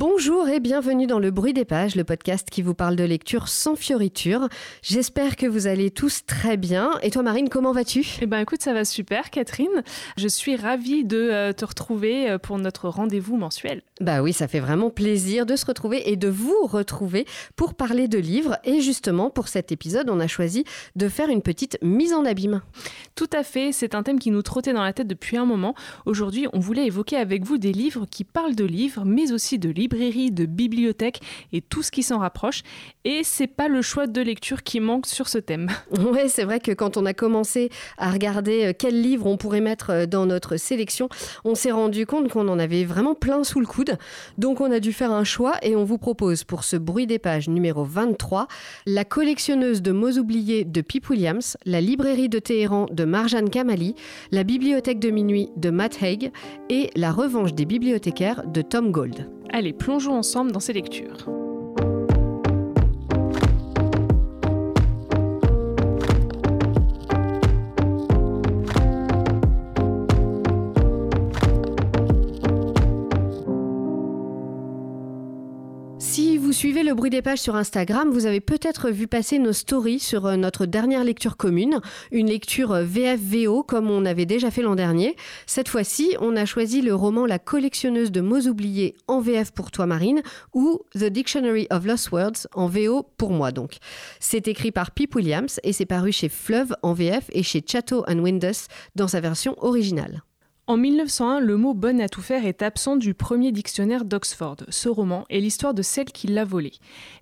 Bonjour et bienvenue dans le bruit des pages, le podcast qui vous parle de lecture sans fioriture. J'espère que vous allez tous très bien. Et toi Marine, comment vas-tu? Eh ben écoute, ça va super Catherine. Je suis ravie de euh, te retrouver euh, pour notre rendez-vous mensuel. Bah oui, ça fait vraiment plaisir de se retrouver et de vous retrouver pour parler de livres. Et justement, pour cet épisode, on a choisi de faire une petite mise en abîme. Tout à fait, c'est un thème qui nous trottait dans la tête depuis un moment. Aujourd'hui, on voulait évoquer avec vous des livres qui parlent de livres, mais aussi de de bibliothèques et tout ce qui s'en rapproche. Et c'est pas le choix de lecture qui manque sur ce thème. Ouais, c'est vrai que quand on a commencé à regarder euh, quels livres on pourrait mettre euh, dans notre sélection, on s'est rendu compte qu'on en avait vraiment plein sous le coude. Donc on a dû faire un choix et on vous propose pour ce bruit des pages numéro 23 La collectionneuse de mots oubliés de Pip Williams, La librairie de Téhéran de Marjan Kamali, La bibliothèque de minuit de Matt Haig et La revanche des bibliothécaires de Tom Gold. Allez, plongeons ensemble dans ces lectures. Suivez le bruit des pages sur Instagram, vous avez peut-être vu passer nos stories sur euh, notre dernière lecture commune, une lecture euh, VFVO comme on avait déjà fait l'an dernier. Cette fois-ci, on a choisi le roman La collectionneuse de mots oubliés en VF pour toi Marine ou The Dictionary of Lost Words en VO pour moi donc. C'est écrit par Pip Williams et c'est paru chez Fleuve en VF et chez Chatto and Windus dans sa version originale. En 1901, le mot bonne à tout faire est absent du premier dictionnaire d'Oxford. Ce roman est l'histoire de celle qui l'a volé.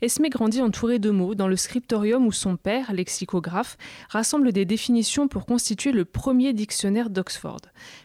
Esmé grandit entourée de mots dans le scriptorium où son père, lexicographe, rassemble des définitions pour constituer le premier dictionnaire d'Oxford.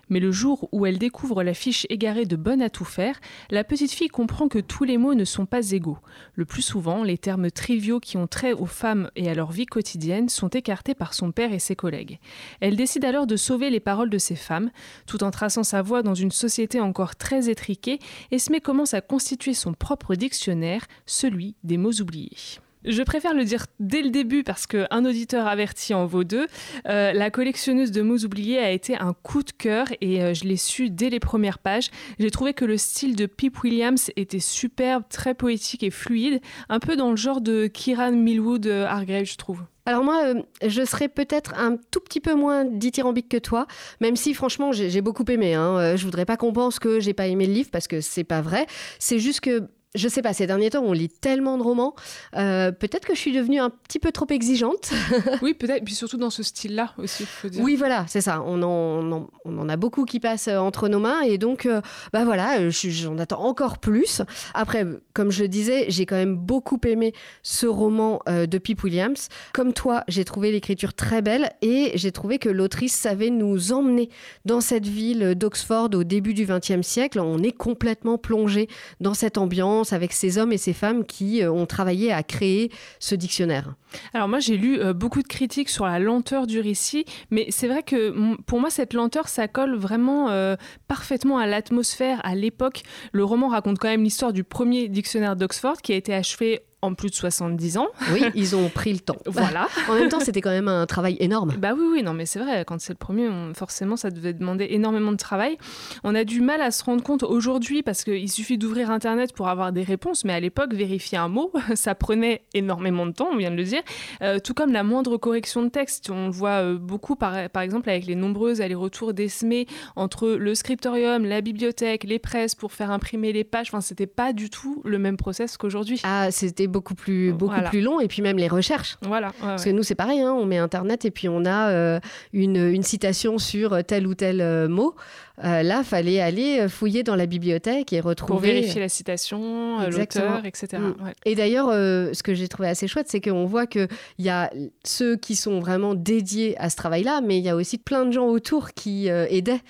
Mais le jour où elle découvre la fiche égarée de bonne à tout faire, la petite fille comprend que tous les mots ne sont pas égaux. Le plus souvent, les termes triviaux qui ont trait aux femmes et à leur vie quotidienne sont écartés par son père et ses collègues. Elle décide alors de sauver les paroles de ces femmes, tout en traçant sa voie dans une société encore très étriquée, Esmé commence à constituer son propre dictionnaire, celui des mots oubliés. Je préfère le dire dès le début parce qu'un auditeur averti en vaut deux. Euh, la collectionneuse de mots oubliés a été un coup de cœur et euh, je l'ai su dès les premières pages. J'ai trouvé que le style de Pip Williams était superbe, très poétique et fluide, un peu dans le genre de Kieran Millwood euh, Hargrave, je trouve. Alors moi, je serais peut-être un tout petit peu moins dithyrambique que toi, même si franchement j'ai beaucoup aimé. Hein. Je voudrais pas qu'on pense que j'ai pas aimé le livre parce que c'est pas vrai. C'est juste que je sais pas, ces derniers temps, on lit tellement de romans. Euh, peut-être que je suis devenue un petit peu trop exigeante. oui, peut-être. Puis surtout dans ce style-là aussi, faut dire. Oui, voilà, c'est ça. On en, on en, a beaucoup qui passent euh, entre nos mains. Et donc, euh, bah voilà, j'en attends encore plus. Après, comme je le disais, j'ai quand même beaucoup aimé ce roman de Pip Williams. Comme toi, j'ai trouvé l'écriture très belle et j'ai trouvé que l'autrice savait nous emmener dans cette ville d'Oxford au début du XXe siècle. On est complètement plongé dans cette ambiance avec ces hommes et ces femmes qui euh, ont travaillé à créer ce dictionnaire. Alors moi j'ai lu euh, beaucoup de critiques sur la lenteur du récit, mais c'est vrai que pour moi cette lenteur ça colle vraiment euh, parfaitement à l'atmosphère, à l'époque. Le roman raconte quand même l'histoire du premier dictionnaire d'Oxford qui a été achevé en plus de 70 ans. Oui, ils ont pris le temps. voilà. en même temps, c'était quand même un travail énorme. Bah oui, oui, non, mais c'est vrai, quand c'est le premier, forcément, ça devait demander énormément de travail. On a du mal à se rendre compte aujourd'hui parce qu'il suffit d'ouvrir Internet pour avoir des réponses, mais à l'époque, vérifier un mot, ça prenait énormément de temps, on vient de le dire. Euh, tout comme la moindre correction de texte, on le voit euh, beaucoup, par, par exemple, avec les nombreux allers-retours d'Esmé entre le scriptorium, la bibliothèque, les presses pour faire imprimer les pages. Enfin, c'était pas du tout le même process qu'aujourd'hui. Ah, c'était beaucoup plus, beaucoup plus long. Et puis même les recherches. Voilà. Parce que nous, c'est pareil, hein, on met Internet et puis on a euh, une, une, citation sur tel ou tel euh, mot. Euh, là, fallait aller fouiller dans la bibliothèque et retrouver. Pour vérifier la citation, l'auteur, etc. Mm. Et d'ailleurs, ce que j'ai trouvé assez chouette, c'est qu'on voit qu'il y a ceux qui sont vraiment dédiés à ce travail-là, mais il y a aussi plein de gens autour qui aidaient.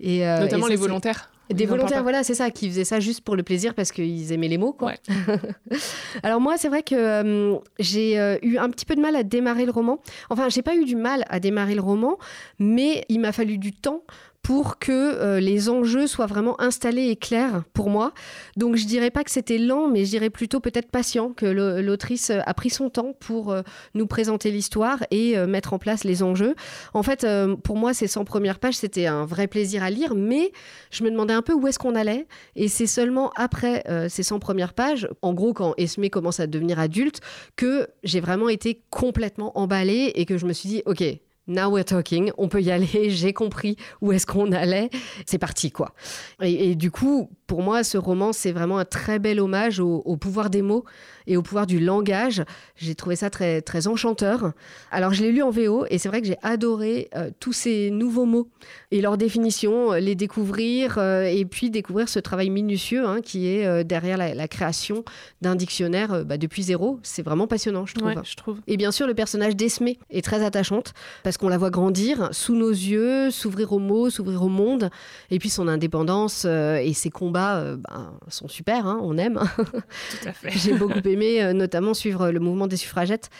Et, Notamment les volontaires. Des volontaires, voilà, c'est ça, qui faisaient ça juste pour le plaisir parce qu'ils aimaient les mots, quoi. Alors moi, c'est vrai que euh, j'ai euh, eu un petit peu de mal à démarrer le roman. Enfin, j'ai pas eu du mal à démarrer le roman, mais il m'a fallu du temps pour que euh, les enjeux soient vraiment installés et clairs pour moi. Donc je dirais pas que c'était lent, mais je dirais plutôt peut-être patient, que l'autrice a pris son temps pour euh, nous présenter l'histoire et euh, mettre en place les enjeux. En fait, pour moi, ces 100 premières pages, c'était un vrai plaisir à lire, mais je me demandais un peu où est-ce qu'on allait. Et c'est seulement après ces 100 premières pages, en gros quand Esme commence à devenir adulte, que j'ai vraiment été complètement emballée et que je me suis dit, ok, now we're talking, on peut y aller, j'ai compris où est-ce qu'on allait, c'est parti quoi. Et, du coup, pour moi, ce roman, c'est vraiment un très bel hommage au, pouvoir des mots et au pouvoir du langage. J'ai trouvé ça très, très enchanteur. Alors, je l'ai lu en VO et c'est vrai que j'ai adoré euh, tous ces nouveaux mots et leurs définitions, euh, les découvrir euh, et puis découvrir ce travail minutieux hein, qui est derrière la, création d'un dictionnaire bah, depuis zéro. C'est vraiment passionnant, je trouve. je trouve. Et bien sûr, le personnage d'Esme est très attachante parce qu'on la voit grandir sous nos yeux, s'ouvrir aux mots, s'ouvrir au monde, et puis son indépendance et ses combats ben, sont super, hein, on aime. Tout à fait. J'ai beaucoup aimé euh, notamment suivre le mouvement des suffragettes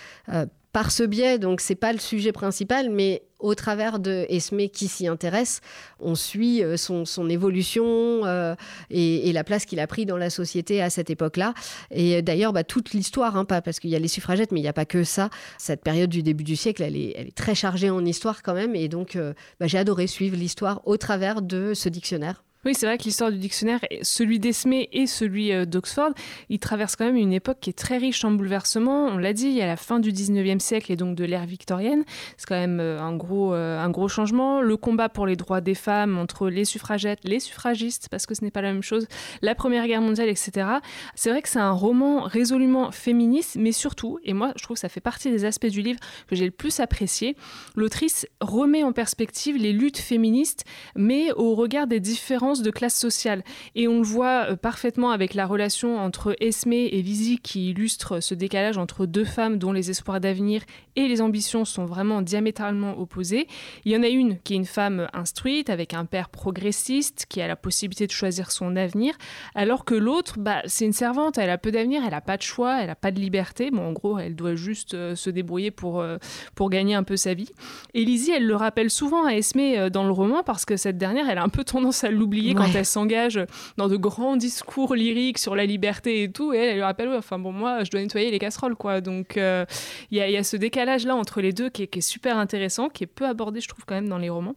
par ce biais, donc c'est pas le sujet principal, mais au travers de Esme qui s'y intéresse, on suit euh, son, évolution euh, et, la place qu'il a pris dans la société à cette époque-là. Et d'ailleurs, bah, toute l'histoire, hein, pas parce qu'il y a les suffragettes, mais il n'y a pas que ça. Cette période du début du siècle, elle est, très chargée en histoire quand même. Et donc, euh, bah, j'ai adoré suivre l'histoire au travers de ce dictionnaire. Oui, c'est vrai que l'histoire du dictionnaire, celui d'Esme et celui euh, d'Oxford, ils traversent quand même une époque qui est très riche en bouleversements. On l'a dit, il y a la fin du 19e siècle et donc de l'ère victorienne. C'est quand même euh, un gros, euh, un gros changement. Le combat pour les droits des femmes entre les suffragettes, les suffragistes, parce que ce n'est pas la même chose, la Première Guerre mondiale, etc. C'est vrai que c'est un roman résolument féministe, mais surtout, et moi je trouve que ça fait partie des aspects du livre que j'ai le plus apprécié, l'autrice remet en perspective les luttes féministes, mais au regard des différences de classe sociale. Et on le voit euh, parfaitement avec la relation entre Esme et Lizzie qui illustre ce décalage entre deux femmes dont les espoirs d'avenir et les ambitions sont vraiment diamétralement opposés. Il y en a une qui est une femme instruite avec un père progressiste qui a la possibilité de choisir son avenir, alors que l'autre, bah, c'est une servante, elle a peu d'avenir, elle n'a pas de choix, elle n'a pas de liberté. Bon, en gros, elle doit juste euh, se débrouiller pour, euh, pour gagner un peu sa vie. Et Lizzie, elle le rappelle souvent à Esme dans le roman parce que cette dernière, elle a un peu tendance à l'oublier quand elle s'engage dans de grands discours lyriques sur la liberté et tout. Et elle, lui rappelle, enfin bon, moi, je dois nettoyer les casseroles, quoi. Donc, euh, il y, a ce décalage-là entre les deux qui est, super intéressant, qui est peu abordé, je trouve, quand même, dans les romans.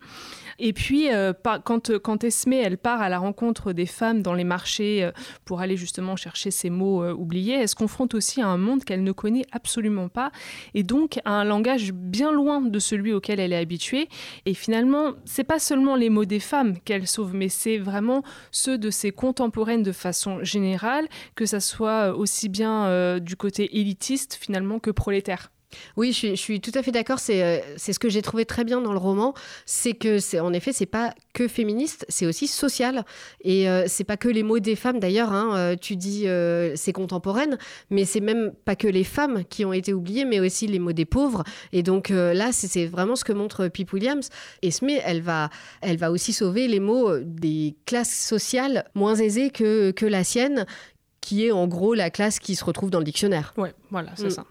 Et puis, euh, quand, quand Esme, elle part à la rencontre des femmes dans les marchés euh, pour aller justement chercher ces mots oubliés, elle se confronte aussi à un monde qu'elle ne connaît absolument pas, et donc à un langage bien loin de celui auquel elle est habituée. Et finalement, c'est pas seulement les mots des femmes qu'elle sauve, mais c'est vraiment ceux de ses contemporaines de façon générale, que ça soit aussi bien euh, du côté élitiste finalement que prolétaire. Oui, je suis, tout à fait d'accord. Euh, c'est ce que j'ai trouvé très bien dans le roman, c'est que c'est en effet c'est pas que féministe, c'est aussi social et euh, c'est pas que les mots des femmes. D'ailleurs, hein, euh, tu dis c'est contemporaine, mais c'est même pas que les femmes qui ont été oubliées, mais aussi les mots des pauvres. Et donc là, c'est vraiment ce que montre Pip Williams. Et Smith, elle va, elle va aussi sauver les mots des classes sociales moins aisées que, que la sienne, qui est en gros la classe qui se retrouve dans le dictionnaire. Ouais, voilà, c'est mm. ça.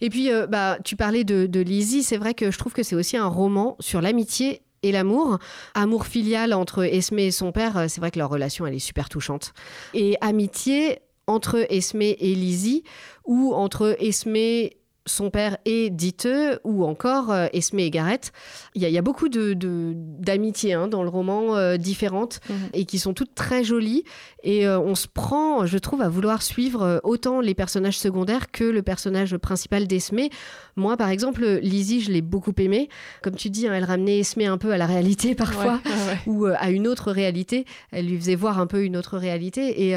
Et puis, euh, bah, tu parlais de, Lizzie, c'est vrai que je trouve que c'est aussi un roman sur l'amitié et l'amour. Amour filial entre Esme et son père, euh, c'est vrai que leur relation, elle est super touchante. Et amitié entre Esme et Lizzie, ou entre Esme son père et Dite, ou encore euh, Esme et Gareth. Il y, a beaucoup d'amitiés de, hein, dans le roman euh, différentes mhm. et qui sont toutes très jolies. Et euh, on se prend, je trouve, à vouloir suivre autant les personnages secondaires que le personnage principal d'Esme. Moi, par exemple, Lizzie, je l'ai beaucoup aimée. Comme tu dis, hein, elle ramenait Esme un peu à la réalité parfois, ou à une autre réalité. Elle lui faisait voir un peu une autre réalité. Et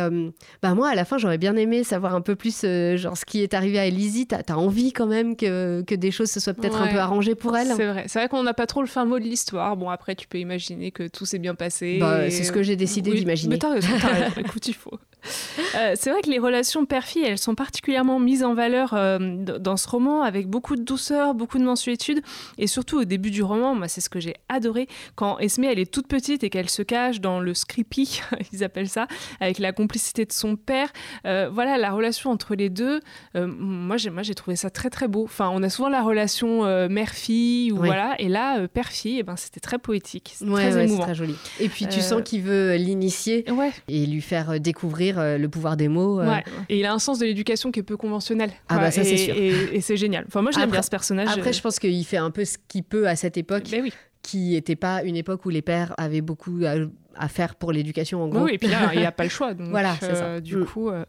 bah, moi, à la fin, j'aurais bien aimé savoir un peu plus genre, ce qui est arrivé à Lizzie. T'as as envie quand même que, que des choses se soient peut-être un peu arrangées pour elle. C'est vrai. C'est vrai qu'on n'a pas trop le fin mot de l'histoire. Bon, après, tu peux imaginer que tout s'est bien passé. Bah, C'est ce que j'ai décidé d'imaginer. Mais t'as raison, écoute, il faut. Euh, c'est vrai que les relations père-fille, elles sont particulièrement mises en valeur euh, dans ce roman, avec beaucoup de douceur, beaucoup de mensuétude, et surtout au début du roman, moi c'est ce que j'ai adoré, quand Esme elle est toute petite et qu'elle se cache dans le scrippy, ils appellent ça, avec la complicité de son père. Euh, voilà, la relation entre les deux, moi j'ai moi j'ai trouvé ça très très beau. Enfin, on a souvent la relation mère-fille ou voilà, et là père-fille, eh ben c'était très poétique, très émouvant. très joli. Et puis tu sens qu'il veut l'initier et lui faire découvrir le pouvoir des mots. Euh. Et il a un sens de l'éducation qui est peu conventionnel. Ah bah ça c'est sûr. Et, c'est génial. Enfin moi j'aime bien ce personnage. Après je pense qu'il fait un peu ce qu'il peut à cette époque. Ben oui. Qui n'était pas une époque où les pères avaient beaucoup à faire pour l'éducation en gros. Oui, et puis là, il n'y a pas le choix. Donc, voilà, c'est ça. Euh, du mm. coup, euh,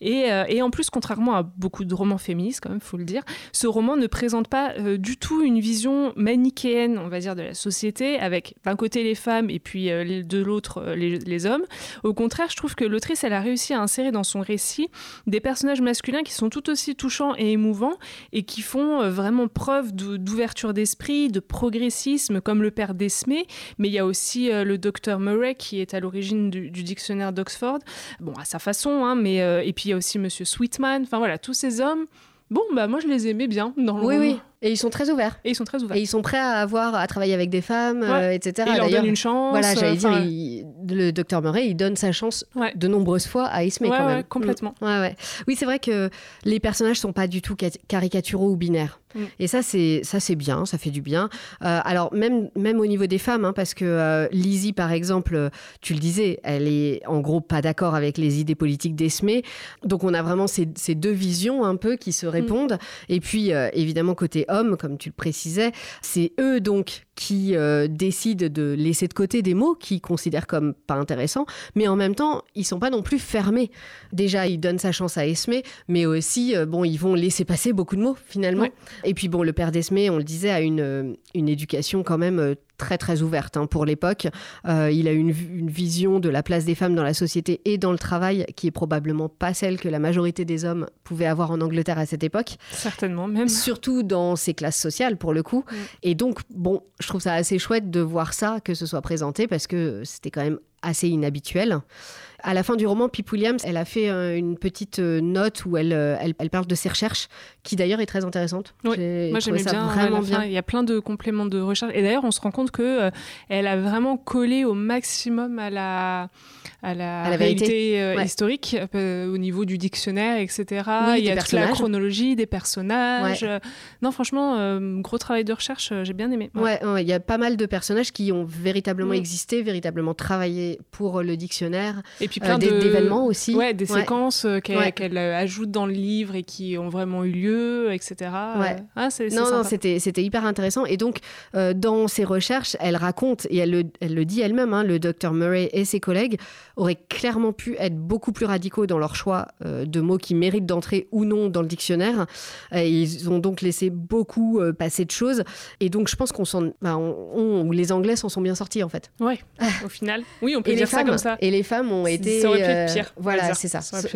et, euh, et, en plus, contrairement à beaucoup de romans féministes, quand même, faut le dire, ce roman ne présente pas du tout une vision manichéenne, on va dire, de la société, avec d'un côté les femmes et puis de l'autre les, les, hommes. Au contraire, je trouve que l'autrice, elle a réussi à insérer dans son récit des personnages masculins qui sont tout aussi touchants et émouvants et qui font vraiment preuve d'ouverture d'esprit, de progressisme, comme le père d'Esmé, mais il y a aussi le docteur Murray qui est à l'origine du, dictionnaire d'Oxford. Bon, à sa façon, hein, mais euh, et puis il y a aussi Monsieur Sweetman. Enfin voilà, tous ces hommes. Bon, bah moi je les aimais bien dans le Oui, oui. Et ils sont très ouverts. Et ils sont très ouverts. Et ils sont prêts à avoir à travailler avec des femmes, euh, etc. Et ils leur donnent une chance. Voilà, j'allais dire, le docteur Murray, il donne sa chance de nombreuses fois à Ismay quand même. complètement. Mm. Oui, c'est vrai que les personnages sont pas du tout caricaturaux ou binaires. Mm. Et ça, c'est ça, c'est bien, ça fait du bien. Euh, alors même même au niveau des femmes, hein, parce que euh, Lizzie, par exemple, tu le disais, elle est en gros pas d'accord avec les idées politiques d'Esmé. Donc on a vraiment ces, ces, deux visions un peu qui se mm. répondent. Et puis évidemment côté hommes, comme tu le précisais, c'est eux donc qui euh, décident de laisser de côté des mots qu'ils considèrent comme pas intéressants, mais en même temps, ils sont pas non plus fermés. Déjà, ils donnent sa chance à Esmé, mais aussi, euh, bon, ils vont laisser passer beaucoup de mots finalement. Et puis bon, le père d'Esmé, on le disait, a une, euh, une éducation quand même très très ouverte hein, pour l'époque. Euh, il a une, une, vision de la place des femmes dans la société et dans le travail qui est probablement pas celle que la majorité des hommes pouvaient avoir en Angleterre à cette époque. Certainement même. Surtout dans ces classes sociales pour le coup. Et donc bon, je trouve ça assez chouette de voir ça, que ce soit présenté parce que c'était quand même assez inhabituel. À la fin du roman, Pip Williams, elle a fait euh, une petite euh, note où elle, euh, elle, elle, parle de ses recherches, qui d'ailleurs est très intéressante. Oui, moi j'aimais bien. Vraiment bien. Il y a plein de compléments de recherche. Et d'ailleurs, on se rend compte que elle a vraiment collé au maximum à la, à la, réalité historique au niveau du dictionnaire, etc. il y a toute la chronologie des personnages. Non, franchement, gros travail de recherche, j'ai bien aimé. Ouais, il y a pas mal de personnages qui ont véritablement existé, véritablement travaillé pour le dictionnaire. Et puis plein euh, d'événements aussi. Ouais, des séquences euh, qu'elle euh, ajoute dans le livre et qui ont vraiment eu lieu, etc. Ah, non, non, c'était, c'était hyper intéressant. Et donc, dans ses recherches, elle raconte, et elle le, elle le dit elle-même, hein, le docteur Murray et ses collègues auraient clairement pu être beaucoup plus radicaux dans leur choix de mots qui méritent d'entrer ou non dans le dictionnaire. ils ont donc laissé beaucoup passer de choses. Et donc, je pense qu'on s'en, bah, on, les Anglais s'en sont bien sortis, en fait. Ouais, au final. Oui, on peut dire ça comme ça. Et les femmes ont été ça aurait pu être pire. Euh, voilà, c'est ça. Ça aurait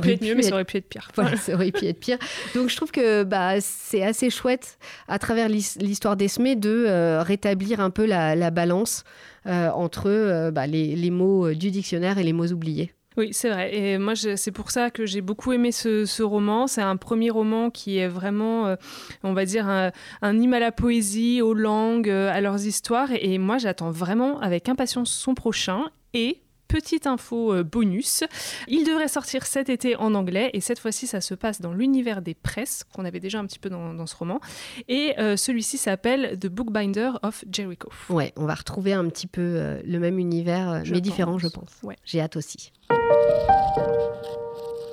pu être, mieux, mais ça aurait pu être pire. Voilà, ça aurait pu être pire. Donc je trouve que bah, c'est assez chouette, à travers l'histoire d'Esmé, de euh, rétablir un peu la, balance euh, entre bah, les, mots du dictionnaire et les mots oubliés. Oui, c'est vrai. Et moi, c'est pour ça que j'ai beaucoup aimé ce, roman. C'est un premier roman qui est vraiment, on va dire, un, hymne à la poésie, aux langues, à leurs histoires. Et moi, j'attends vraiment avec impatience son prochain. Et Petite info euh, bonus, il devrait sortir cet été en anglais et cette fois-ci ça se passe dans l'univers des presses qu'on avait déjà un petit peu dans, ce roman et euh, celui-ci s'appelle The Bookbinder of Jericho. Ouais, on va retrouver un petit peu euh, le même univers mais différent je pense. Ouais. J'ai hâte aussi.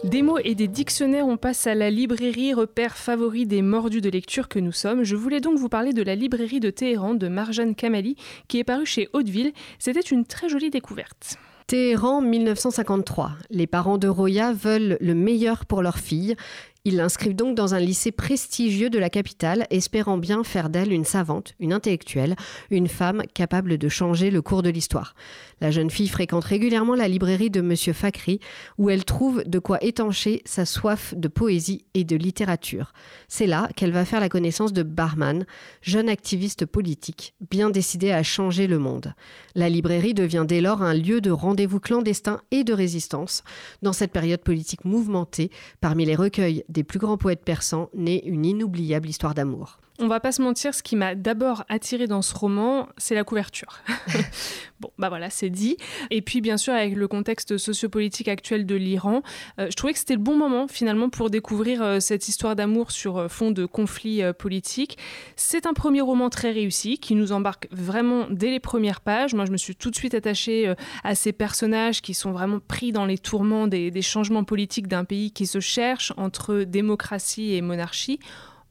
Des mots et des dictionnaires, on passe à la librairie, repère favori des mordus de lecture que nous sommes. Je voulais donc vous parler de la librairie de Téhéran de Marjane Kamali, qui est parue chez Hauteville. C'était une très jolie découverte. Téhéran 1953. Les parents de Roya veulent le meilleur pour leur fille. Ils l'inscrivent donc dans un lycée prestigieux de la capitale, espérant bien faire d'elle une savante, une intellectuelle, une femme capable de changer le cours de l'histoire. La jeune fille fréquente régulièrement la librairie de Monsieur Fakri, où elle trouve de quoi étancher sa soif de poésie et de littérature. C'est là qu'elle va faire la connaissance de Barman, jeune activiste politique, bien décidé à changer le monde. La librairie devient dès lors un lieu de rendez-vous clandestin et de résistance. Dans cette période politique mouvementée, parmi les recueils plus grands poètes persans, naît une inoubliable histoire d'amour. On va pas se mentir, ce qui m'a d'abord attiré dans ce roman, c'est la couverture. bon, bah voilà, c'est dit. Et puis, bien sûr, avec le contexte sociopolitique actuel de l'Iran, euh, je trouvais que c'était le bon moment finalement pour découvrir euh, cette histoire d'amour sur euh, fond de conflits politiques. C'est un premier roman très réussi qui nous embarque vraiment dès les premières pages. Moi, je me suis tout de suite attachée à ces personnages qui sont vraiment pris dans les tourments des, des changements politiques d'un pays qui se cherche entre démocratie et monarchie.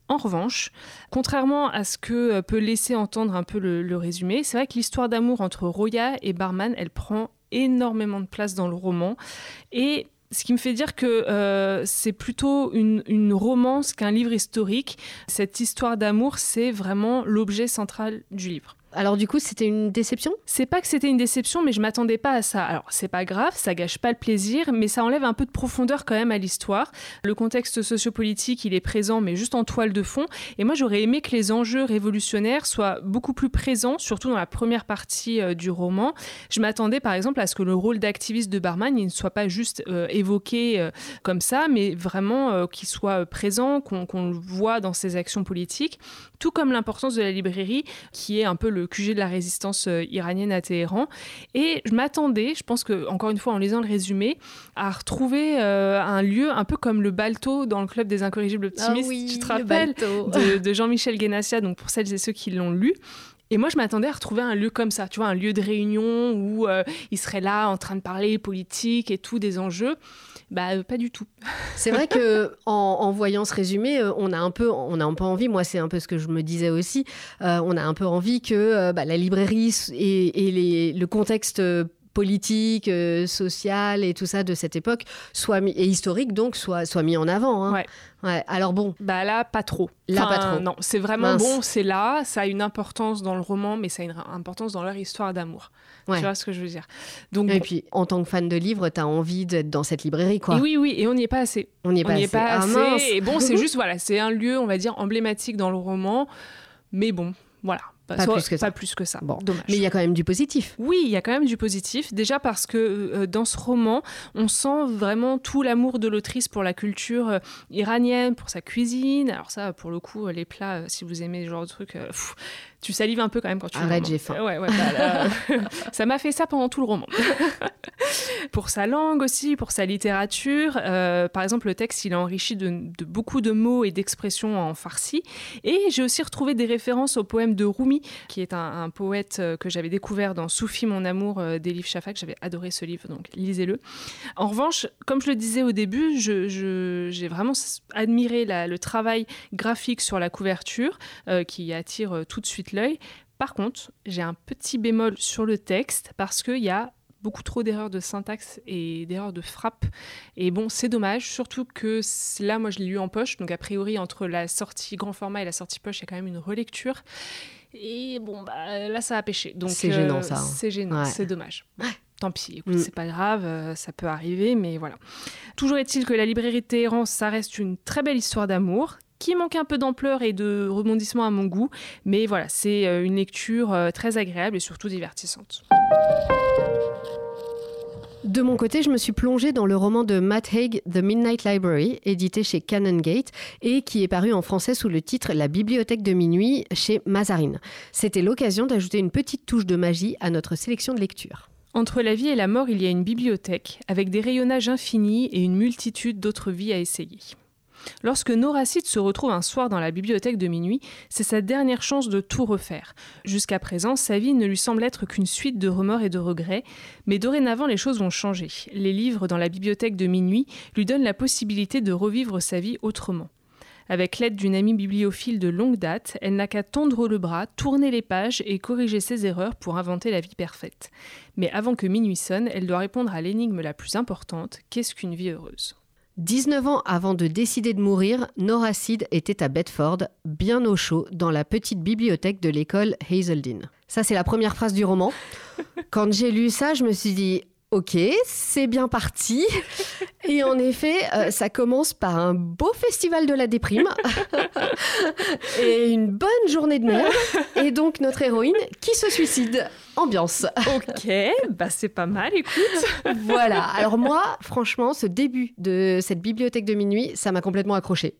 En revanche, contrairement à ce que euh, peut laisser entendre un peu le, résumé, c'est vrai que l'histoire d'amour entre Roya et Barman, elle prend énormément de place dans le roman. Et ce qui me fait dire que euh, c'est plutôt une, une romance qu'un livre historique. Cette histoire d'amour, c'est vraiment l'objet central du livre. Alors du coup, c'était une déception? C'est pas que c'était une déception, mais je m'attendais pas à ça. Alors c'est pas grave, ça gâche pas le plaisir, mais ça enlève un peu de profondeur quand même à l'histoire. Le contexte sociopolitique, il est présent, mais juste en toile de fond. Et moi, j'aurais aimé que les enjeux révolutionnaires soient beaucoup plus présents, surtout dans la première partie euh, du roman. Je m'attendais par exemple à ce que le rôle d'activiste de Barman il ne soit pas juste euh, évoqué euh, comme ça, mais vraiment qu'il soit présent, qu'on le voit dans ses actions politiques, tout comme l'importance de la librairie, qui est un peu le QG de la résistance euh, iranienne à Téhéran. Et je m'attendais, je pense que encore une fois en lisant le résumé, à retrouver euh, un lieu un peu comme le Balto dans le club des incorrigibles ah optimistes. tu te rappelles de, de Jean-Michel Guénassia, donc pour celles et ceux qui l'ont lu. Et moi, je m'attendais à retrouver un lieu comme ça, tu vois, un lieu de réunion où euh, il serait là en train de parler politique et tout, des enjeux. Bah, euh, pas du tout. C'est vrai que en, voyant ce résumé, euh, on a un peu, on a un peu envie. Moi, c'est un peu ce que je me disais aussi. on a un peu envie que bah, la librairie et, les, le contexte politique, social et tout ça de cette époque soit mis, et historique donc soit soit mis en avant. Hein. Ouais. Ouais, alors bon. Bah là, pas trop. Là, pas trop. Non, c'est vraiment bon, c'est là, ça a une importance dans le roman, mais ça a une importance dans leur histoire d'amour. Tu vois ce que je veux dire Donc, Et puis, en tant que fan de livres, tu as envie d'être dans cette librairie, quoi. oui, oui, et on n'y est pas assez. On n'y est, est, pas assez. Ah, et bon, c'est juste, voilà, c'est un lieu, on va dire, emblématique dans le roman, mais bon, voilà. Pas, plus que ça. Pas plus que ça. Bon. Dommage. Mais il y a quand même du positif. Oui, il y a quand même du positif. Déjà parce que euh, dans ce roman, on sent vraiment tout l'amour de l'autrice pour la culture euh, iranienne, pour sa cuisine. Alors ça, pour le coup, les plats, euh, si vous aimez ce genre de trucs, tu salives un peu quand même quand tu Arrête, j'ai faim. Ouais, ouais, bah, ça m'a fait ça pendant tout le roman. pour sa langue aussi, pour sa littérature. Euh, par exemple, le texte, il est enrichi de, beaucoup de mots et d'expressions en farsi. Et j'ai aussi retrouvé des références au poème de Rumi, qui est un, poète euh, que j'avais découvert dans Soufi, mon amour euh, d'Elif Shafak. J'avais adoré ce livre, donc lisez-le. En revanche, comme je le disais au début, j'ai vraiment admiré le travail graphique sur la couverture qui attire tout de suite l'œil. Par contre, j'ai un petit bémol sur le texte parce qu'il y a beaucoup trop d'erreurs de syntaxe et d'erreurs de frappe. Et bon, c'est dommage, surtout que là, moi, je l'ai lu en poche. Donc, a priori, entre la sortie grand format et la sortie poche, il y a quand même une relecture. Et bon, bah, là, ça a pêché. Donc, c'est gênant, ça. Hein. C'est gênant, c'est dommage. Tant pis, écoute, mm. c'est pas grave, euh, ça peut arriver, mais voilà. Toujours est-il que la librairie Téhéran, ça reste une très belle histoire d'amour, qui manque un peu d'ampleur et de rebondissement à mon goût. Mais voilà, c'est euh, une lecture euh, très agréable et surtout divertissante. De mon côté, je me suis plongée dans le roman de Matt Haig, The Midnight Library, édité chez Canongate et qui est paru en français sous le titre La bibliothèque de minuit chez Mazarine. C'était l'occasion d'ajouter une petite touche de magie à notre sélection de lecture. Entre la vie et la mort, il y a une bibliothèque, avec des rayonnages infinis et une multitude d'autres vies à essayer. Lorsque Noracide se retrouve un soir dans la bibliothèque de minuit, c'est sa dernière chance de tout refaire. Jusqu'à présent, sa vie ne lui semble être qu'une suite de remords et de regrets, mais dorénavant les choses vont changer. Les livres dans la bibliothèque de minuit lui donnent la possibilité de revivre sa vie autrement. Avec l'aide d'une amie bibliophile de longue date, elle n'a qu'à tendre le bras, tourner les pages et corriger ses erreurs pour inventer la vie parfaite. Mais avant que minuit sonne, elle doit répondre à l'énigme la plus importante qu'est-ce qu'une vie heureuse? 19 ans avant de décider de mourir, Nora Seed était à Bedford, bien au chaud, dans la petite bibliothèque de l'école Hazeldine. Ça, c'est la première phrase du roman. Quand j'ai lu ça, je me suis dit Ok, c'est bien parti. Et en effet, euh, ça commence par un beau festival de la déprime et une bonne journée de mer. Et donc notre héroïne qui se suicide. Ambiance. Ok, bah c'est pas mal, écoute. voilà. Alors moi, franchement, ce début de cette bibliothèque de minuit, ça m'a complètement accroché.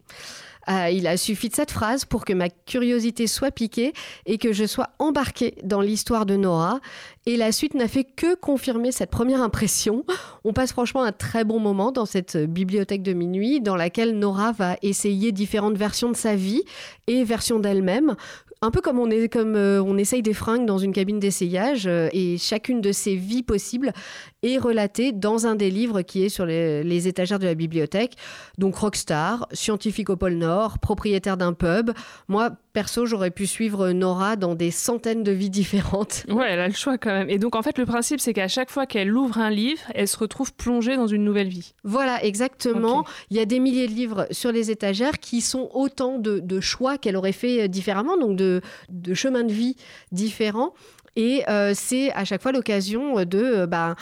Euh, il a suffi de cette phrase pour que ma curiosité soit piquée et que je sois embarquée dans l'histoire de Nora. Et la suite n'a fait que confirmer cette première impression. On passe franchement un très bon moment dans cette bibliothèque de minuit dans laquelle Nora va essayer différentes versions de sa vie et versions d'elle-même un peu comme on, est, comme, euh, on essaye des fringues dans une cabine d'essayage, euh, et chacune de ces vies possibles est relatée dans un des livres qui est sur les, étagères de la bibliothèque. Donc rockstar, scientifique au pôle Nord, propriétaire d'un pub. Moi, perso, j'aurais pu suivre Nora dans des centaines de vies différentes. Ouais, elle a le choix quand même. Et donc en fait, le principe, c'est qu'à chaque fois qu'elle ouvre un livre, elle se retrouve plongée dans une nouvelle vie. Voilà, exactement. Il y a des milliers de livres sur les étagères qui sont autant de, de choix qu'elle aurait fait euh, différemment, donc de de, chemins de vie différents. Et euh, c'est à chaque fois l'occasion de euh, bah,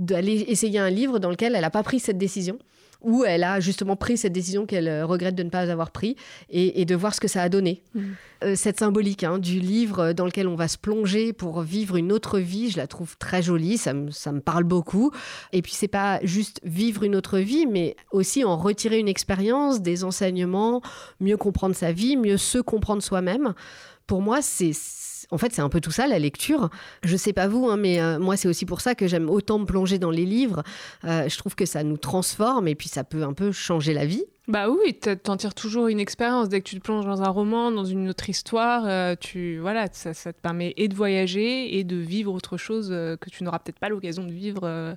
d'aller essayer un livre dans lequel elle n'a pas pris cette décision où elle a justement pris cette décision qu'elle euh, regrette de ne pas avoir pris et, de voir ce que ça a donné. Mmh. cette symbolique hein, du livre dans lequel on va se plonger pour vivre une autre vie, je la trouve très jolie, ça me, ça me parle beaucoup. Et puis c'est pas juste vivre une autre vie, mais aussi en retirer une expérience, des enseignements, mieux comprendre sa vie, mieux se comprendre soi-même pour moi, c'est en fait, c'est un peu tout ça, la lecture. Je sais pas vous, hein, mais euh, moi, c'est aussi pour ça que j'aime autant me plonger dans les livres. Euh, je trouve que ça nous transforme et puis ça peut un peu changer la vie. Bah oui, t'en tires toujours une expérience. Dès que tu te plonges dans un roman, dans une autre histoire, euh, tu voilà, ça, ça, te permet et de voyager et de vivre autre chose que tu n'auras peut-être pas l'occasion de vivre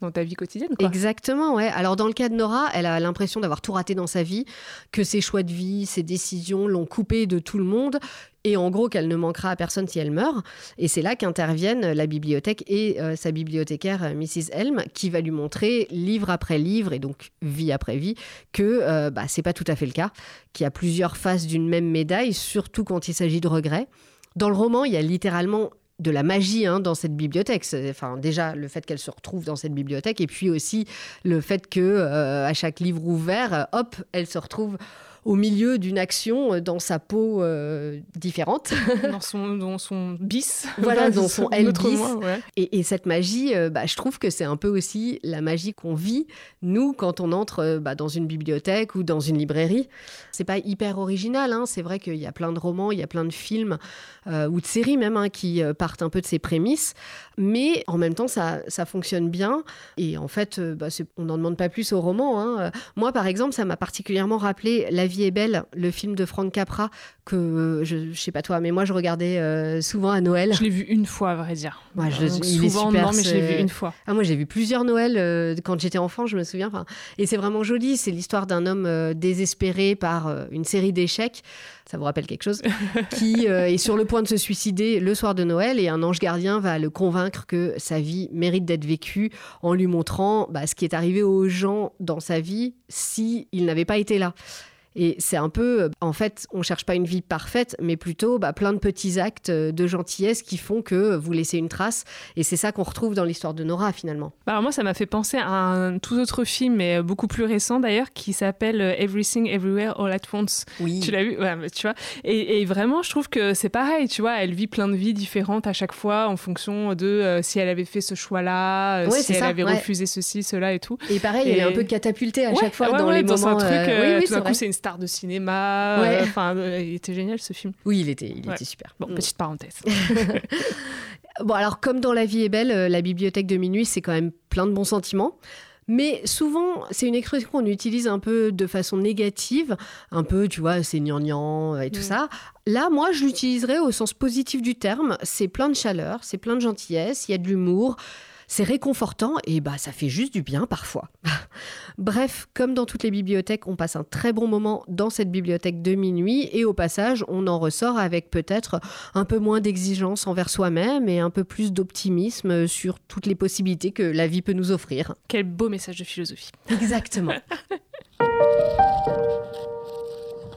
dans ta vie quotidienne. Exactement, ouais. Alors dans le cas de Nora, elle a l'impression d'avoir tout raté dans sa vie, que ses choix de vie, ses décisions l'ont coupée de tout le monde, et en gros qu'elle ne manquera à personne si elle meurt. Et c'est là qu'interviennent la bibliothèque et euh, sa bibliothécaire euh, Mrs. Helm, qui va lui montrer livre après livre et donc vie après vie que euh, bah, c'est pas tout à fait le cas, qu'il y a plusieurs faces d'une même médaille, surtout quand il s'agit de regrets. Dans le roman, il y a littéralement de la magie hein, dans cette bibliothèque. Enfin, déjà le fait qu'elle se retrouve dans cette bibliothèque, et puis aussi le fait que euh, à chaque livre ouvert, hop, elle se retrouve au milieu d'une action euh, dans sa peau euh, différente. dans, son, dans son bis. Voilà, dans son L bis. Et, cette magie, euh, bah, je trouve que c'est un peu aussi la magie qu'on vit, nous, quand on entre bah, dans une bibliothèque ou dans une librairie. C'est pas hyper original, hein. c'est vrai qu'il y a plein de romans, il y a plein de films ou de séries même hein, qui partent un peu de ces prémices, mais en même temps, ça, ça fonctionne bien. Et en fait, bah, on n'en demande pas plus au roman. Hein. Moi, par exemple, ça m'a particulièrement rappelé La vie est belle, le film de Frank Capra, que euh, je, ne sais pas toi, mais moi je regardais euh, souvent à Noël. Je l'ai vu une fois, à vrai dire. Ouais, je, il souvent, est super, non, mais je l'ai vu une fois. Ah, moi j'ai vu plusieurs Noëls euh, quand j'étais enfant, je me souviens. Et c'est vraiment joli, c'est l'histoire d'un homme désespéré par une série d'échecs ça vous rappelle quelque chose, qui est sur le point de se suicider le soir de Noël et un ange gardien va le convaincre que sa vie mérite d'être vécue en lui montrant bah, ce qui est arrivé aux gens dans sa vie s'il n'avait pas été là. Et c'est un peu, euh, en fait, on cherche pas une vie parfaite, mais plutôt bah, plein de petits actes euh, de gentillesse qui font que vous laissez une trace. Et c'est ça qu'on retrouve dans l'histoire de Nora, finalement. Bah, alors moi, ça m'a fait penser à un tout autre film, mais beaucoup plus récent d'ailleurs, qui s'appelle euh, Everything Everywhere All at Once. Oui. Tu l'as vu? Ouais, Tu vois et, vraiment, je trouve que c'est pareil, tu vois, elle vit plein de vies différentes à chaque fois en fonction de si elle avait fait ce choix-là, si elle avait refusé ceci, cela et tout. Et pareil, elle est un peu catapultée à chaque fois dans les dans moments. Un truc, oui, tout d'un coup, c'est une star de cinéma. Euh, enfin, euh, il était génial ce film. Oui, il était, il était super. Bon, mm. petite parenthèse. bon, alors comme dans La vie est belle, euh, la bibliothèque de minuit, c'est quand même plein de bons sentiments. Mais souvent, c'est une expression qu'on utilise un peu de façon négative, un peu, tu vois, c'est gnangnan et tout mm. ça. Là, moi, je l'utiliserais au sens positif du terme. C'est plein de chaleur, c'est plein de gentillesse, il y a de l'humour, c'est réconfortant et bah ça fait juste du bien parfois. Bref, comme dans toutes les bibliothèques, on passe un très bon moment dans cette bibliothèque de minuit et au passage, on en ressort avec peut-être un peu moins d'exigence envers soi-même et un peu plus d'optimisme sur toutes les possibilités que la vie peut nous offrir. Quel beau message de philosophie. Exactement.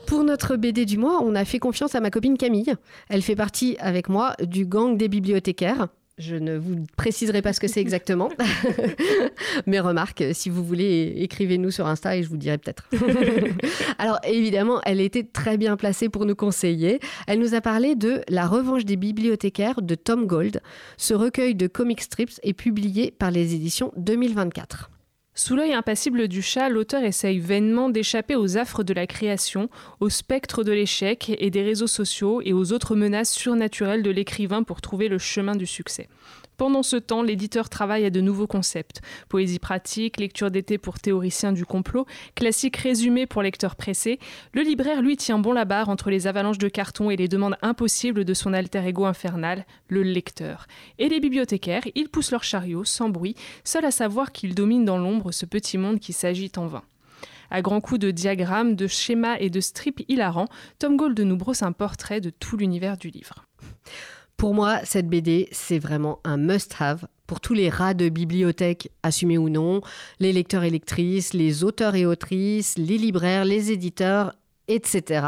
Pour notre BD du mois, on a fait confiance à ma copine Camille. Elle fait partie avec moi du gang des bibliothécaires. Je ne vous préciserai pas ce que c'est exactement. Mes remarques, si vous voulez, écrivez-nous sur Insta et je vous dirai peut-être. Alors évidemment, elle était très bien placée pour nous conseiller. Elle nous a parlé de La revanche des bibliothécaires de Tom Gold. Ce recueil de comic strips est publié par les éditions 2024. Sous l'œil impassible du chat, l'auteur essaye vainement d'échapper aux affres de la création, au spectre de l'échec et des réseaux sociaux et aux autres menaces surnaturelles de l'écrivain pour trouver le chemin du succès. Pendant ce temps, l'éditeur travaille à de nouveaux concepts. Poésie pratique, lecture d'été pour théoriciens du complot, classique résumé pour lecteurs pressés. Le libraire, lui, tient bon la barre entre les avalanches de cartons et les demandes impossibles de son alter ego infernal, le lecteur. Et les bibliothécaires, ils poussent leur chariot, sans bruit, seuls à savoir qu'ils dominent dans l'ombre ce petit monde qui s'agite en vain. À grands coups de diagrammes, de schémas et de strips hilarants, Tom Gold nous brosse un portrait de tout l'univers du livre. Pour moi, cette BD, c'est vraiment un must-have pour tous les rats de bibliothèque, assumés ou non, les lecteurs et lectrices, les auteurs et autrices, les libraires, les éditeurs, etc.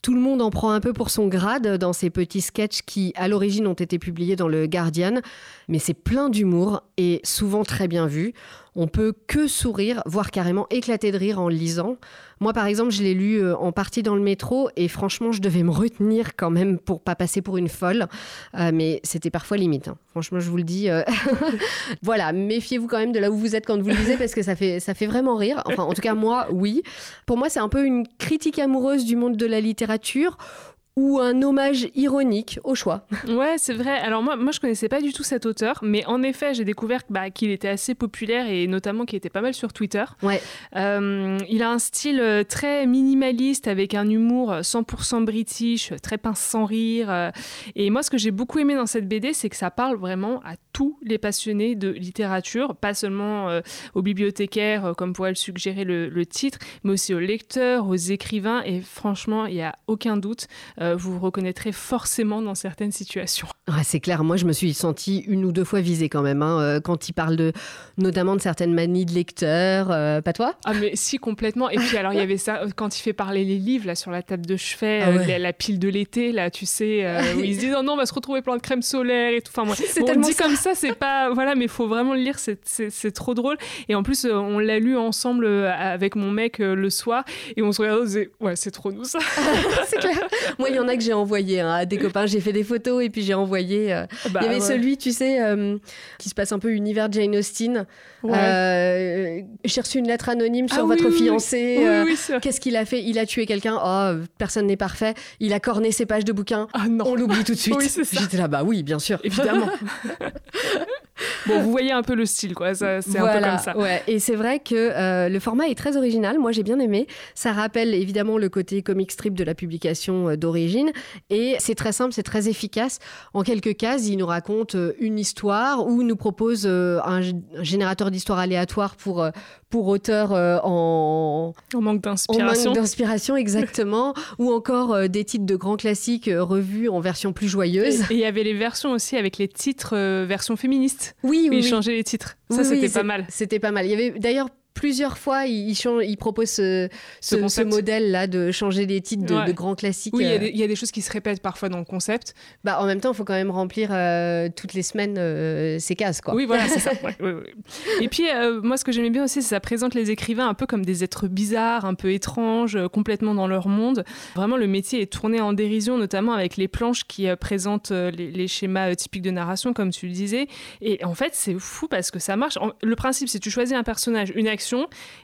Tout le monde en prend un peu pour son grade dans ces petits sketchs qui, à l'origine, ont été publiés dans le Guardian, mais c'est plein d'humour et souvent très bien vu. On peut que sourire, voire carrément éclater de rire en lisant. Moi, par exemple, je l'ai lu euh, en partie dans le métro et franchement, je devais me retenir quand même pour pas passer pour une folle. Euh, mais c'était parfois limite. Hein. Franchement, je vous le dis. Euh, voilà, méfiez-vous quand même de là où vous êtes quand vous le lisez parce que ça fait, ça fait vraiment rire. Enfin, en tout cas, moi, oui. Pour moi, c'est un peu une critique amoureuse du monde de la littérature ou un hommage ironique au choix. Ouais, c'est vrai. Alors moi, moi, je connaissais pas du tout cet auteur, mais en effet, j'ai découvert bah, qu'il était assez populaire et notamment qu'il était pas mal sur Twitter. Ouais. Euh, il a un style euh, très minimaliste avec un humour 100% british, très pince sans rire. Euh. Et moi, ce que j'ai beaucoup aimé dans cette BD, c'est que ça parle vraiment à tous les passionnés de littérature, pas seulement aux bibliothécaires, comme pourrait le suggérer le, le, titre, mais aussi aux lecteurs, aux écrivains. Et franchement, il n'y a aucun doute euh, vous vous reconnaîtrez forcément dans certaines situations. c'est clair, moi je me suis sentie une ou deux fois visée quand même, hein, euh, quand il parle de, notamment de certaines manies de lecteur, euh, pas toi? Ah mais si, complètement. Et puis alors il y avait ça, quand il fait parler les livres là sur la table de chevet, ah la, pile de l'été, là tu sais, où il se dit non, non, on va se retrouver plein de crème solaire et tout. Enfin, moi, on dit comme ça, c'est pas... Voilà, mais il faut vraiment le lire, c'est trop drôle. Et en plus, on l'a lu ensemble avec mon mec le soir et on se regarde, on se ouais, c'est trop nous ça. c'est clair. Moi, il y en a que j'ai envoyé hein, à des copains. J'ai fait des photos et puis j'ai envoyé. Euh, bah il y avait celui, tu sais, euh, qui se passe un peu univers Jane Austen. Euh, j'ai reçu une lettre anonyme sur ah votre fiancé. Qu'est-ce qu'il a fait? Il a tué quelqu'un. Oh, personne n'est parfait. Il a corné ses pages de bouquins. Ah On l'oublie tout de suite. J'étais là, bah oui, bien sûr, évidemment. Bon, vous voyez un peu le style, quoi. C'est un peu comme ça. Ouais. Et c'est vrai que le format est très original. Moi, j'ai bien aimé. Ça rappelle évidemment le côté comic strip de la publication d'origine et c'est très simple, c'est très efficace. En quelques cases, il nous raconte euh, une histoire ou nous propose euh, un, générateur d'histoire aléatoire pour, euh, pour auteurs en... en manque d'inspiration. D'inspiration, exactement. ou encore des titres de grands classiques revus en version plus joyeuse. Et il y avait les versions aussi avec les titres version féministe. Oui, oui. Il changeait les titres. Ça, c'était pas mal. C'était pas mal. Il y avait d'ailleurs plusieurs fois, il, il, propose ce, ce, modèle-là de changer les titres de, grands classiques. Oui, il y, a des choses qui se répètent parfois dans le concept. Bah, en même temps, il faut quand même remplir euh, toutes les semaines euh, ces cases. Quoi. Oui, voilà, c'est ça. Et puis, euh, moi, ce que j'aimais bien aussi, c'est que ça présente les écrivains un peu comme des êtres bizarres, un peu étranges, complètement dans leur monde. Vraiment, le métier est tourné en dérision, notamment avec les planches qui présentent les, schémas typiques de narration, comme tu le disais. Et en fait, c'est fou parce que ça marche. Le principe, c'est que tu choisis un personnage, une action,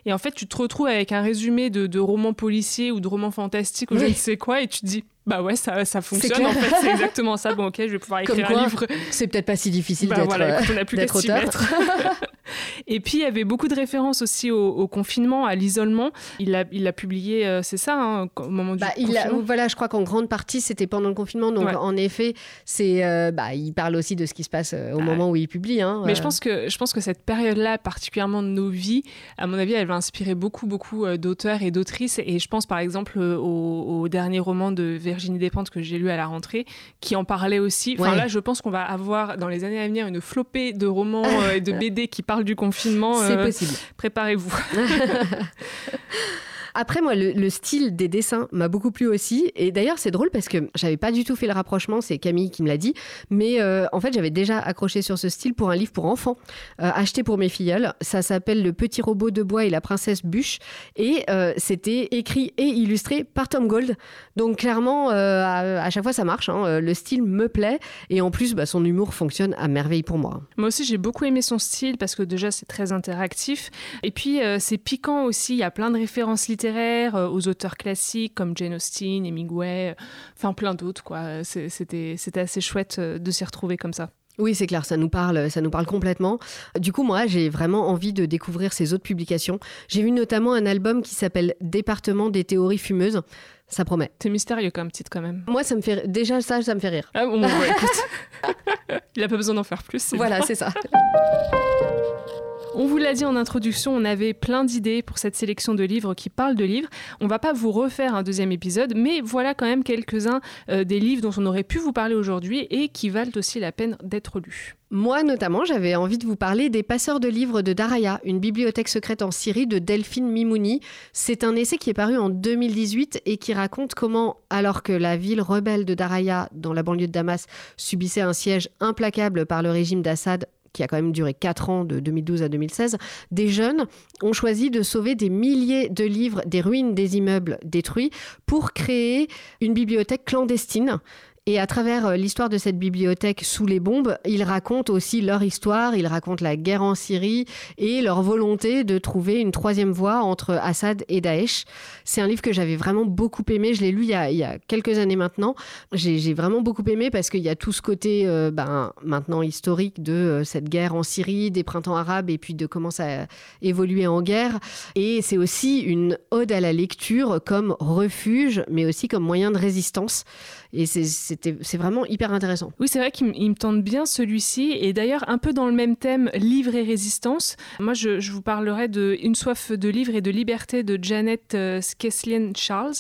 et en fait, tu te retrouves avec un résumé de, de romans policiers ou de romans fantastiques ou je ne sais quoi, et tu te dis, bah ouais, ça, ça fonctionne en fait, c'est exactement ça. Bon, ok, je vais pouvoir écrire un livre. C'est peut-être pas si difficile bah d'être voilà, on a plus auteur. Et puis il y avait beaucoup de références aussi au, confinement, à l'isolement. Il a, il a publié, euh, c'est ça, hein, au moment du bah, il confinement. voilà, je crois qu'en grande partie c'était pendant le confinement. Donc en effet, c'est, euh, bah, il parle aussi de ce qui se passe euh, au moment où il publie. Hein, Mais je pense que je pense que cette période-là, particulièrement de nos vies, à mon avis, elle va inspirer beaucoup, beaucoup d'auteurs et d'autrices. Et je pense par exemple au, dernier roman de Virginie Despentes que j'ai lu à la rentrée, qui en parlait aussi. Enfin là, je pense qu'on va avoir dans les années à venir une flopée de romans et de BD qui parlent du confinement. C'est possible. Préparez-vous. Après, moi, le, style des dessins m'a beaucoup plu aussi. Et d'ailleurs, c'est drôle parce que j'avais pas du tout fait le rapprochement, c'est Camille qui me l'a dit. Mais euh, en fait, j'avais déjà accroché sur ce style pour un livre pour enfants, euh, acheté pour mes filleules. Ça s'appelle Le petit robot de bois et la princesse bûche. Et euh, c'était écrit et illustré par Tom Gold. Donc, clairement, à, chaque fois, ça marche. Hein. Le style me plaît. Et en plus, bah, son humour fonctionne à merveille pour moi. Moi aussi, j'ai beaucoup aimé son style parce que déjà, c'est très interactif. Et puis, c'est piquant aussi. Il y a plein de références littéraires euh, aux auteurs classiques comme Jane Austen, Hemingway, euh, enfin plein d'autres. quoi. C'était assez chouette euh, de s'y retrouver comme ça. Oui, c'est clair, ça nous parle, ça nous parle complètement. Du coup, moi, j'ai vraiment envie de découvrir ces autres publications. J'ai vu notamment un album qui s'appelle Département des théories fumeuses. Ça promet. C'est mystérieux comme titre quand même. Moi, ça me fait déjà ça, ça me fait rire. Ah bon, écoute. Il a pas besoin d'en faire plus. Voilà, c'est ça. On vous l'a dit en introduction, on avait plein d'idées pour cette sélection de livres qui parlent de livres. On va pas vous refaire un deuxième épisode, mais voilà quand même quelques-uns euh, des livres dont on aurait pu vous parler aujourd'hui et qui valent aussi la peine d'être lus. Moi notamment, j'avais envie de vous parler des Passeurs de livres de Daraya, une bibliothèque secrète en Syrie de Delphine Mimouni. C'est un essai qui est paru en 2018 et qui raconte comment, alors que la ville rebelle de Daraya, dans la banlieue de Damas, subissait un siège implacable par le régime d'Assad qui a quand même duré 4 ans, de 2012 à 2016, des jeunes ont choisi de sauver des milliers de livres des ruines des immeubles détruits pour créer une bibliothèque clandestine et à travers euh, l'histoire de cette bibliothèque sous les bombes, ils racontent aussi leur histoire, ils racontent la guerre en Syrie et leur volonté de trouver une troisième voie entre Assad et Daesh. C'est un livre que j'avais vraiment beaucoup aimé. Je l'ai lu il y, a, quelques années maintenant. J'ai vraiment beaucoup aimé parce qu'il y a tout ce côté euh, ben, maintenant historique de euh, cette guerre en Syrie, des printemps arabes et puis de comment ça a évolué en guerre. Et c'est aussi une ode à la lecture comme refuge, mais aussi comme moyen de résistance. Et c'est vraiment hyper intéressant. Oui, c'est vrai qu'il me tente bien celui-ci. Et d'ailleurs, un peu dans le même thème, livre et résistance. Moi, je, vous parlerai de Une soif de livre et de liberté de Janet euh, Skeslien Charles.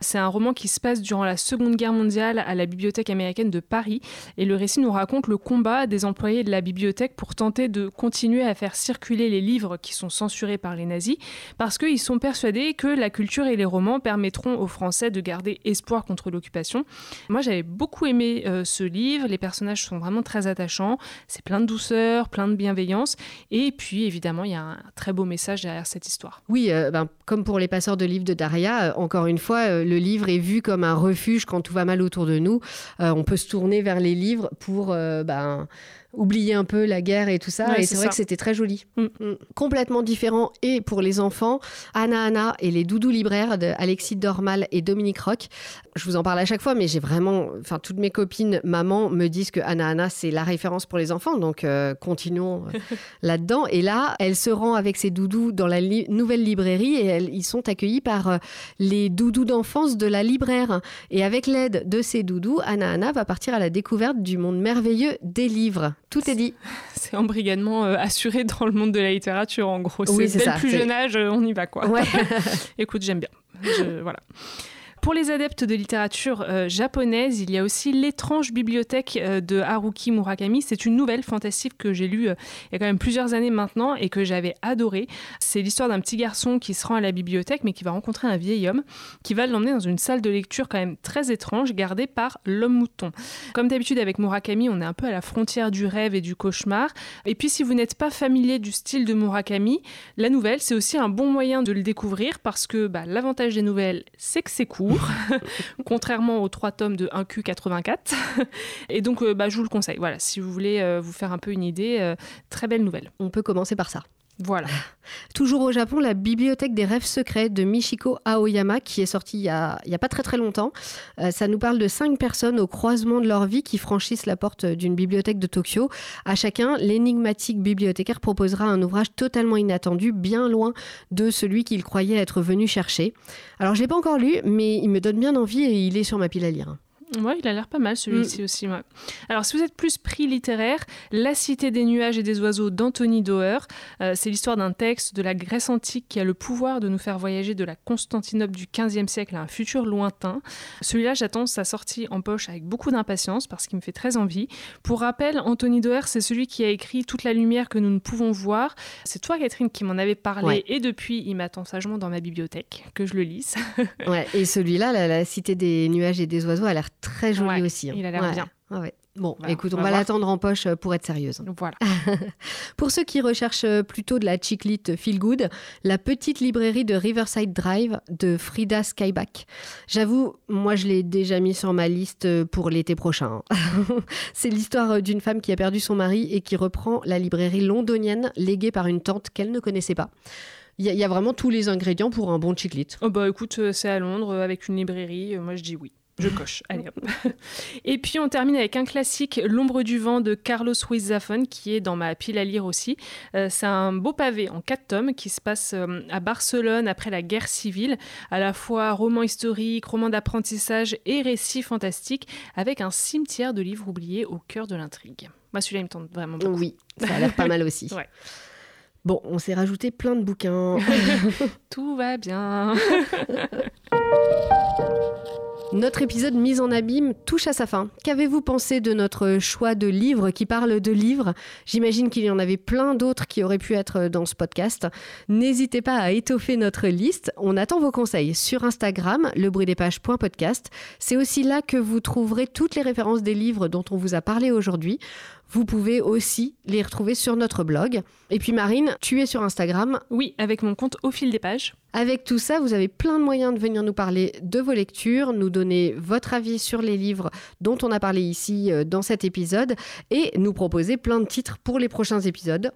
C'est un roman qui se passe durant la Seconde Guerre mondiale à la Bibliothèque américaine de Paris. Et le récit nous raconte le combat des employés de la bibliothèque pour tenter de continuer à faire circuler les livres qui sont censurés par les nazis, parce qu'ils sont persuadés que la culture et les romans permettront aux Français de garder espoir contre l'occupation. Moi, j'avais beaucoup aimé euh, ce livre. Les personnages sont vraiment très attachants. C'est plein de douceur, plein de bienveillance. Et puis, évidemment, il y a un très beau message derrière cette histoire. Oui, euh, ben, comme pour les passeurs de livres de Daria, euh, encore une fois, le livre est vu comme un refuge quand tout va mal autour de nous. on peut se tourner vers les livres pour ben, oublier un peu la guerre et tout ça. et c'est vrai que c'était très joli. Mm. Mm. Complètement différent. Et pour les enfants, Anna Anna et les doudous libraires de Alexis Dormal et Dominique Roch. Je vous en parle à chaque fois, mais j'ai vraiment. Enfin, toutes mes copines, maman, me disent que Anna Anna, c'est la référence pour les enfants. Donc, euh, continuons euh, là-dedans. Et là, elle se rend avec ses doudous dans la nouvelle librairie et ils sont accueillis par euh, les doudous d'enfance de la libraire. Et avec l'aide de ces doudous, Anna Anna va partir à la découverte du monde merveilleux des livres. Tout est dit. C'est embrigadement euh, assuré dans le monde de la littérature, en gros. Oui, c'est le plus jeune âge, on y va, quoi. Écoute, j'aime bien. voilà. Pour les adeptes de littérature euh, japonaise, il y a aussi L'étrange bibliothèque euh, de Haruki Murakami. C'est une nouvelle fantastique que j'ai lue euh, il y a quand même plusieurs années maintenant et que j'avais adorée. C'est l'histoire d'un petit garçon qui se rend à la bibliothèque mais qui va rencontrer un vieil homme qui va l'emmener dans une salle de lecture quand même très étrange gardée par l'homme mouton. Comme d'habitude avec Murakami, on est un peu à la frontière du rêve et du cauchemar. Et puis si vous n'êtes pas familier du style de Murakami, la nouvelle c'est aussi un bon moyen de le découvrir parce que bah, l'avantage des nouvelles c'est que c'est court contrairement aux trois tomes de 1Q84. Et donc, euh, bah, je vous le conseille. Voilà, si vous voulez euh, vous faire un peu une idée, euh, très belle nouvelle. On peut commencer par ça. Voilà. Toujours au Japon, la bibliothèque des rêves secrets de Michiko Aoyama, qui est sortie il n'y a, pas très très longtemps. Euh, ça nous parle de cinq personnes au croisement de leur vie qui franchissent la porte d'une bibliothèque de Tokyo. À chacun, l'énigmatique bibliothécaire proposera un ouvrage totalement inattendu, bien loin de celui qu'il croyait être venu chercher. Alors je l'ai pas encore lu, mais il me donne bien envie et il est sur ma pile à lire. Ouais, il a l'air pas mal celui-ci mm. aussi. Alors, si vous êtes plus prix littéraire, La Cité des nuages et des oiseaux d'Anthony Doer, euh, c'est l'histoire d'un texte de la Grèce antique qui a le pouvoir de nous faire voyager de la Constantinople du XVe siècle à un futur lointain. Celui-là, j'attends sa sortie en poche avec beaucoup d'impatience parce qu'il me fait très envie. Pour rappel, Anthony Doer, c'est celui qui a écrit Toute la lumière que nous ne pouvons voir. C'est toi, Catherine, qui m'en avait parlé et depuis, il m'attend sagement dans ma bibliothèque que je le lise. ouais, et celui-là, la, la Cité des nuages et des oiseaux, a l'air très joli aussi. Hein. Il a l'air bien. Bon, écoute, on, va, l'attendre en poche euh, pour être sérieuse. Voilà. pour ceux qui recherchent euh, plutôt de la chiclite feel good, la petite librairie de Riverside Drive de Frida Skyback. J'avoue, moi je l'ai déjà mis sur ma liste euh, pour l'été prochain. C'est l'histoire d'une femme qui a perdu son mari et qui reprend la librairie londonienne léguée par une tante qu'elle ne connaissait pas. Il y, a vraiment tous les ingrédients pour un bon chiclite. Oh bah écoute, c'est à Londres avec une librairie, moi je dis oui. Je coche. Allez hop. Et puis on termine avec un classique, L'ombre du vent de Carlos Ruiz Zafón, qui est dans ma pile à lire aussi. Euh, c'est un beau pavé en quatre tomes qui se passe euh, à Barcelone après la guerre civile, à la fois roman historique, roman d'apprentissage et récit fantastique, avec un cimetière de livres oubliés au cœur de l'intrigue. Moi celui-là il me tente vraiment beaucoup. Oui, ça a l'air pas mal aussi. ouais. Bon, on s'est rajouté plein de bouquins. Tout va bien. Notre épisode Mise en abîme touche à sa fin. Qu'avez-vous pensé de notre choix de livres qui parlent de livres? J'imagine qu'il y en avait plein d'autres qui auraient pu être dans ce podcast. N'hésitez pas à étoffer notre liste. On attend vos conseils sur Instagram, lebruitdespages.podcast. C'est aussi là que vous trouverez toutes les références des livres dont on vous a parlé aujourd'hui. Vous pouvez aussi les retrouver sur notre blog. Et puis Marine, tu es sur Instagram. Oui, avec mon compte au fil des pages. Avec tout ça, vous avez plein de moyens de venir nous parler de vos lectures, nous donner votre avis sur les livres dont on a parlé ici euh, dans cet épisode et nous proposer plein de titres pour les prochains épisodes.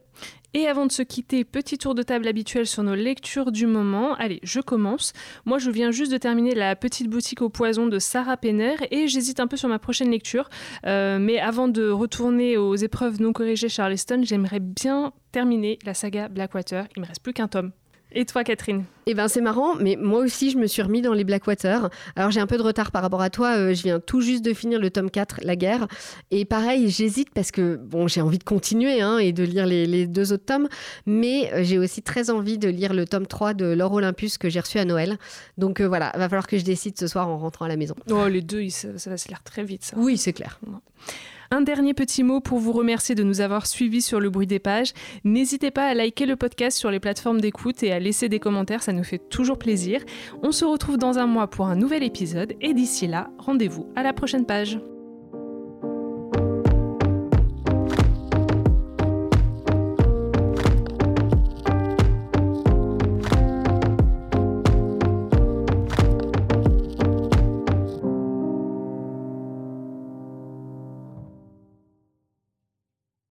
Et avant de se quitter, petit tour de table habituel sur nos lectures du moment. Allez, je commence. Moi, je viens juste de terminer La petite boutique au poison de Sarah Penner et j'hésite un peu sur ma prochaine lecture. Euh, mais avant de retourner aux épreuves non corrigées Charleston, j'aimerais bien terminer la saga Blackwater. Il me reste plus qu'un tome. Et toi, Catherine Eh ben, c'est marrant, mais moi aussi, je me suis remis dans les Blackwater. Alors, j'ai un peu de retard par rapport à toi. Euh, je viens tout juste de finir le tome 4, La guerre. Et pareil, j'hésite parce que, bon, j'ai envie de continuer hein, et de lire les, deux autres tomes. Mais euh, j'ai aussi très envie de lire le tome 3 de L'Or Olympus que j'ai reçu à Noël. Donc, euh, voilà, va falloir que je décide ce soir en rentrant à la maison. Oh, les deux, ça, ça va se lire très vite, ça. Oui, c'est clair. Un dernier petit mot pour vous remercier de nous avoir suivis sur le bruit des pages. N'hésitez pas à liker le podcast sur les plateformes d'écoute et à laisser des commentaires, ça nous fait toujours plaisir. On se retrouve dans un mois pour un nouvel épisode et d'ici là, rendez-vous à la prochaine page.